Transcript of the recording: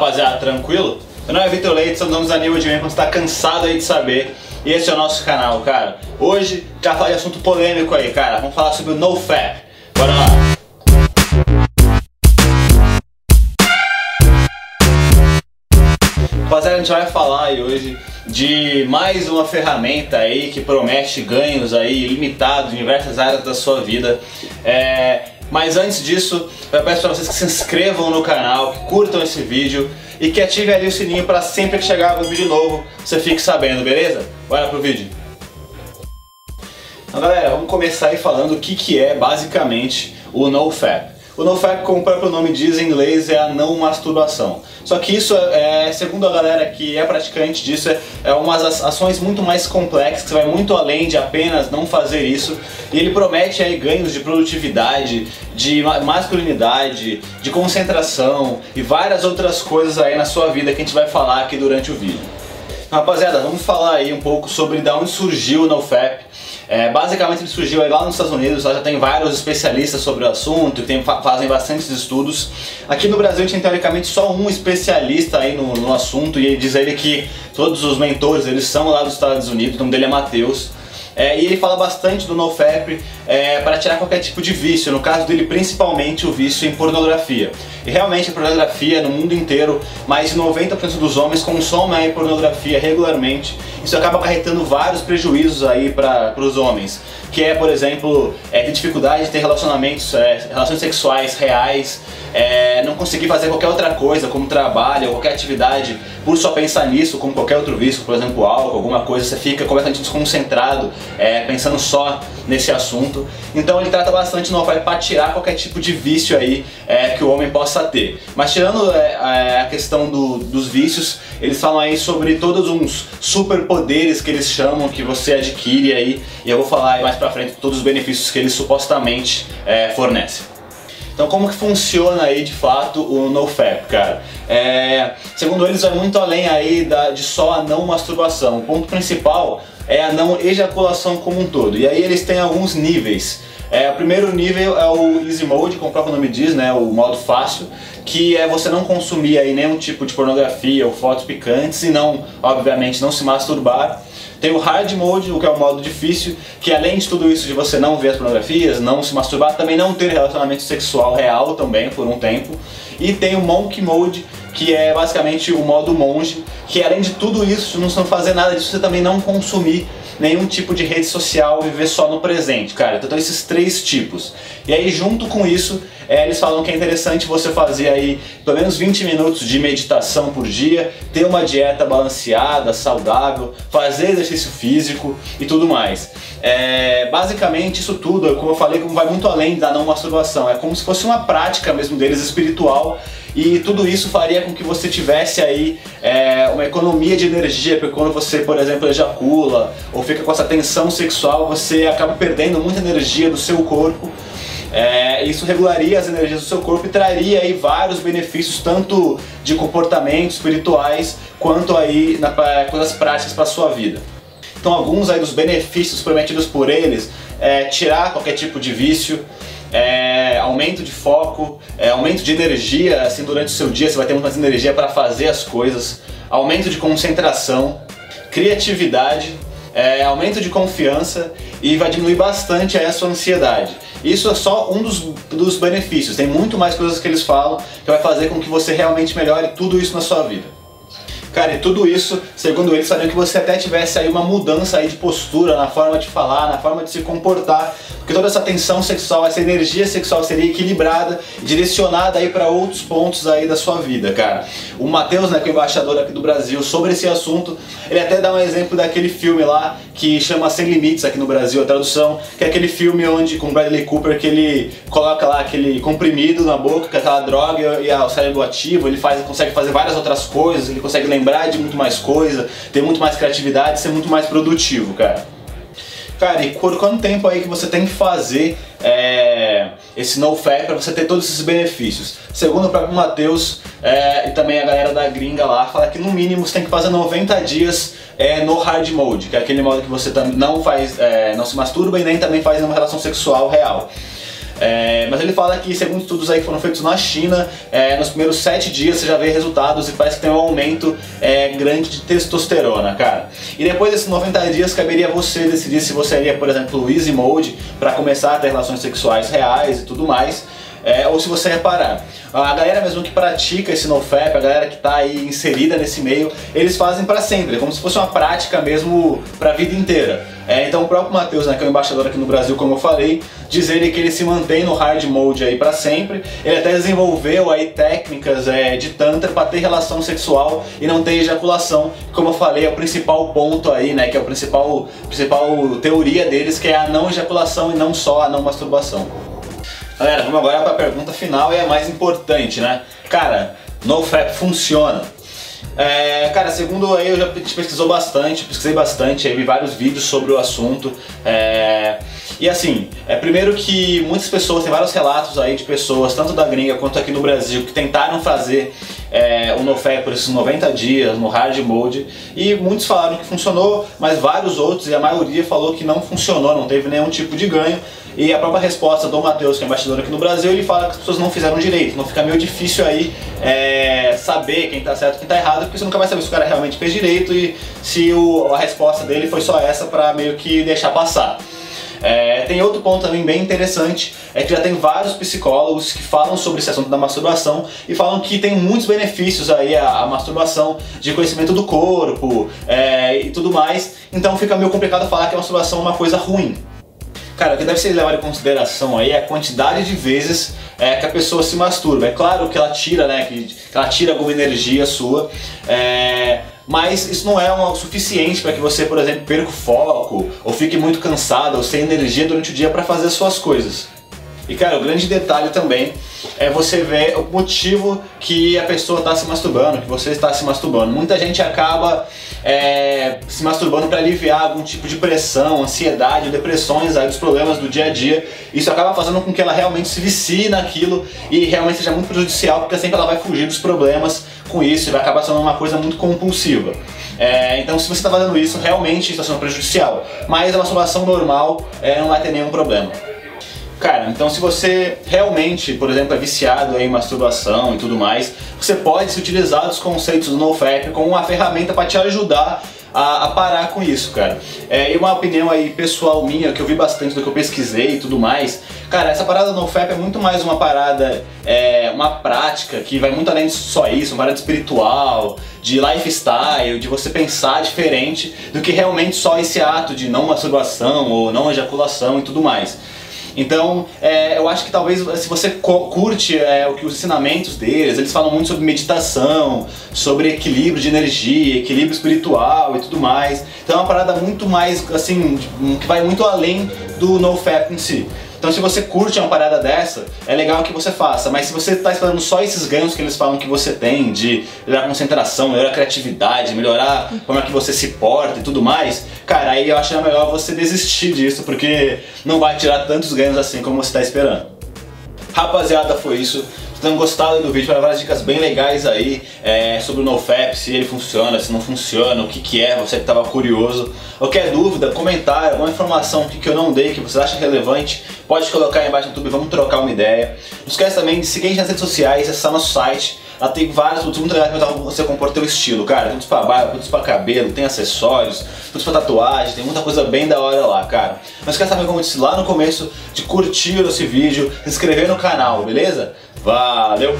rapaziada, tranquilo? Meu nome é Vitor Leite, somos nomes a nível de quando você tá cansado aí de saber. E esse é o nosso canal, cara. Hoje, já de assunto polêmico aí, cara. Vamos falar sobre o NoFap. Bora lá! Rapaziada, a gente vai falar aí hoje de mais uma ferramenta aí que promete ganhos aí ilimitados em diversas áreas da sua vida. É, mas antes disso, eu peço para vocês que se inscrevam no canal, que curtam esse vídeo e que ativem ali o sininho para sempre que chegar algum vídeo novo você fique sabendo, beleza? Bora pro vídeo. Então galera, vamos começar aí falando o que, que é basicamente o NoFap. O NoFap, como o próprio nome diz em inglês, é a não masturbação. Só que isso, é, segundo a galera que é praticante disso, é, é umas ações muito mais complexas, que vai muito além de apenas não fazer isso. E ele promete aí ganhos de produtividade, de masculinidade, de concentração e várias outras coisas aí na sua vida que a gente vai falar aqui durante o vídeo. Rapaziada, vamos falar aí um pouco sobre de onde surgiu o NoFap. É, basicamente ele surgiu lá nos Estados Unidos, lá já tem vários especialistas sobre o assunto, tem, fazem bastantes estudos. Aqui no Brasil a gente tem teoricamente só um especialista aí no, no assunto e ele diz ele que todos os mentores eles são lá dos Estados Unidos, o nome dele é Matheus. É, e ele fala bastante do NoFap é, para tirar qualquer tipo de vício, no caso dele principalmente o vício em pornografia. E realmente a pornografia no mundo inteiro, mais de 90% dos homens consomem pornografia regularmente. Isso acaba acarretando vários prejuízos aí para os homens, que é, por exemplo, é, ter dificuldade de ter relacionamentos, é, relações sexuais reais, é, não conseguir fazer qualquer outra coisa, como trabalho qualquer atividade, por só pensar nisso, como qualquer outro vício, por exemplo, álcool, alguma coisa, você fica completamente desconcentrado, é, pensando só nesse assunto. Então ele trata bastante no para tirar qualquer tipo de vício aí é, que o homem possa ter. Mas tirando é, é, a questão do, dos vícios, eles falam aí sobre todos uns superpoderes que eles chamam, que você adquire aí, e eu vou falar mais pra frente todos os benefícios que eles supostamente é, fornecem. Então como que funciona aí de fato o NoFap, cara? É, segundo eles vai muito além aí da, de só a não masturbação. O ponto principal é a não ejaculação como um todo. E aí eles têm alguns níveis. É, o primeiro nível é o Easy Mode, como o próprio nome diz, né, o modo fácil, que é você não consumir aí nenhum tipo de pornografia ou fotos picantes e não, obviamente, não se masturbar. Tem o hard mode, o que é o modo difícil, que além de tudo isso de você não ver as pornografias, não se masturbar, também não ter relacionamento sexual real também por um tempo. E tem o monk mode, que é basicamente o modo monge, que além de tudo isso, não fazer nada disso, você também não consumir nenhum tipo de rede social, viver só no presente, cara. Então, esses três tipos. E aí, junto com isso, é, eles falam que é interessante você fazer aí pelo menos 20 minutos de meditação por dia, ter uma dieta balanceada, saudável, fazer exercício físico e tudo mais. É, basicamente, isso tudo, como eu falei, vai muito além da não masturbação. É como se fosse uma prática mesmo deles espiritual e tudo isso faria com que você tivesse aí é, uma economia de energia, porque quando você, por exemplo, ejacula ou fica com essa tensão sexual, você acaba perdendo muita energia do seu corpo. É, isso regularia as energias do seu corpo e traria aí vários benefícios, tanto de comportamentos espirituais, quanto aí na, coisas práticas para a sua vida. Então alguns aí dos benefícios prometidos por eles é tirar qualquer tipo de vício, é, aumento de foco, é, aumento de energia, assim durante o seu dia você vai ter muito mais energia para fazer as coisas, aumento de concentração, criatividade, é, aumento de confiança e vai diminuir bastante a sua ansiedade. Isso é só um dos, dos benefícios, tem muito mais coisas que eles falam que vai fazer com que você realmente melhore tudo isso na sua vida. Cara, e tudo isso, segundo eles, fariam que você até tivesse aí uma mudança aí de postura, na forma de falar, na forma de se comportar, porque toda essa tensão sexual, essa energia sexual seria equilibrada, direcionada aí para outros pontos aí da sua vida, cara. O Matheus, né, que é o embaixador aqui do Brasil, sobre esse assunto, ele até dá um exemplo daquele filme lá que chama Sem Limites aqui no Brasil, a tradução, que é aquele filme onde com Bradley Cooper que ele coloca lá aquele comprimido na boca, com aquela droga e o cérebro ativo, ele faz, consegue fazer várias outras coisas, ele consegue lembrar de muito mais coisa, ter muito mais criatividade, ser muito mais produtivo, cara. Cara, e por quanto tempo aí que você tem que fazer é, esse NoFap para você ter todos esses benefícios? Segundo o próprio Matheus é, e também a galera da gringa lá, fala que no mínimo você tem que fazer 90 dias é, no hard mode, que é aquele modo que você não faz, é, não se masturba e nem também faz uma relação sexual real. É, mas ele fala que, segundo estudos aí que foram feitos na China, é, nos primeiros 7 dias você já vê resultados e parece que tem um aumento é, grande de testosterona, cara. E depois desses 90 dias caberia você decidir se você iria, por exemplo, o Easy Mode para começar a ter relações sexuais reais e tudo mais é, ou se você reparar. A galera mesmo que pratica esse NoFap, a galera que está aí inserida nesse meio, eles fazem para sempre, é como se fosse uma prática mesmo para a vida inteira. É, então o próprio Matheus, né, que é o embaixador aqui no Brasil, como eu falei, diz ele que ele se mantém no hard mode aí para sempre. Ele até desenvolveu aí técnicas é, de tantra para ter relação sexual e não ter ejaculação, como eu falei, é o principal ponto aí, né, que é o principal principal teoria deles, que é a não ejaculação e não só a não masturbação. Galera, vamos agora para a pergunta final e é a mais importante, né? Cara, NoFap funciona? É, cara, segundo aí eu já pesquisou bastante, pesquisei bastante, aí vi vários vídeos sobre o assunto. É, e assim, é primeiro que muitas pessoas, tem vários relatos aí de pessoas, tanto da gringa quanto aqui no Brasil, que tentaram fazer é, o NoFap por esses 90 dias no hard mode e muitos falaram que funcionou, mas vários outros e a maioria falou que não funcionou, não teve nenhum tipo de ganho. E a própria resposta do Matheus, que é embaixador aqui no Brasil, ele fala que as pessoas não fizeram direito. Não fica meio difícil aí é, saber quem tá certo e quem tá errado, porque você nunca vai saber se o cara realmente fez direito e se o, a resposta dele foi só essa para meio que deixar passar. É, tem outro ponto também bem interessante, é que já tem vários psicólogos que falam sobre esse assunto da masturbação e falam que tem muitos benefícios aí a, a masturbação de conhecimento do corpo é, e tudo mais, então fica meio complicado falar que a masturbação é uma coisa ruim. Cara, o que deve ser levado em consideração aí é a quantidade de vezes é, que a pessoa se masturba. É claro que ela tira, né, que, que ela tira alguma energia sua, é, mas isso não é o suficiente para que você, por exemplo, perca o foco, ou fique muito cansado, ou sem energia durante o dia para fazer as suas coisas. E cara, o grande detalhe também é você ver o motivo que a pessoa está se masturbando, que você está se masturbando. Muita gente acaba é, se masturbando para aliviar algum tipo de pressão, ansiedade, depressões, aí, dos problemas do dia a dia. Isso acaba fazendo com que ela realmente se vicie naquilo e realmente seja muito prejudicial, porque sempre ela vai fugir dos problemas com isso e vai acabar sendo uma coisa muito compulsiva. É, então, se você está fazendo isso, realmente está sendo prejudicial. Mas a masturbação normal é, não vai ter nenhum problema. Cara, então se você realmente, por exemplo, é viciado em masturbação e tudo mais, você pode se utilizar dos conceitos do NoFap como uma ferramenta para te ajudar a, a, parar com isso, cara. É, e uma opinião aí pessoal minha, que eu vi bastante do que eu pesquisei e tudo mais, cara, essa parada no FAP é muito mais uma parada, é, uma prática que vai muito além de só isso, uma parada espiritual, de lifestyle, de você pensar diferente do que realmente só esse ato de não masturbação ou não ejaculação e tudo mais. Então, é, eu acho que talvez se você curte é, o que os ensinamentos deles, eles falam muito sobre meditação, sobre equilíbrio de energia, equilíbrio espiritual e tudo mais. Então é uma parada muito mais assim, que vai muito além do NoFap em si. Então se você curte uma parada dessa, é legal que você faça, mas se você está esperando só esses ganhos que eles falam que você tem, de melhorar a concentração, melhorar a criatividade, melhorar como é que você se porta e tudo mais, cara, aí eu acho melhor você desistir disso, porque não vai tirar tantos ganhos assim como você está esperando. Rapaziada, foi isso tenham gostado do vídeo, para várias dicas bem legais aí é, sobre o NoFap, se ele funciona, se não funciona, o que, que é, você que estava curioso. Qualquer dúvida, comentário, alguma informação que, eu não dei, que você acha relevante, pode colocar aí embaixo no YouTube, vamos trocar uma ideia. Não esquece também de seguir nas redes sociais, acessar nosso site, lá tem vários produtos muito legais para você compor teu estilo, cara. Produtos pra barba, produtos pra cabelo, tem acessórios, produtos pra tatuagem, tem muita coisa bem da hora lá, cara. Não esquece também, como eu disse lá no começo, de curtir esse vídeo, se inscrever no canal, beleza? Valeu!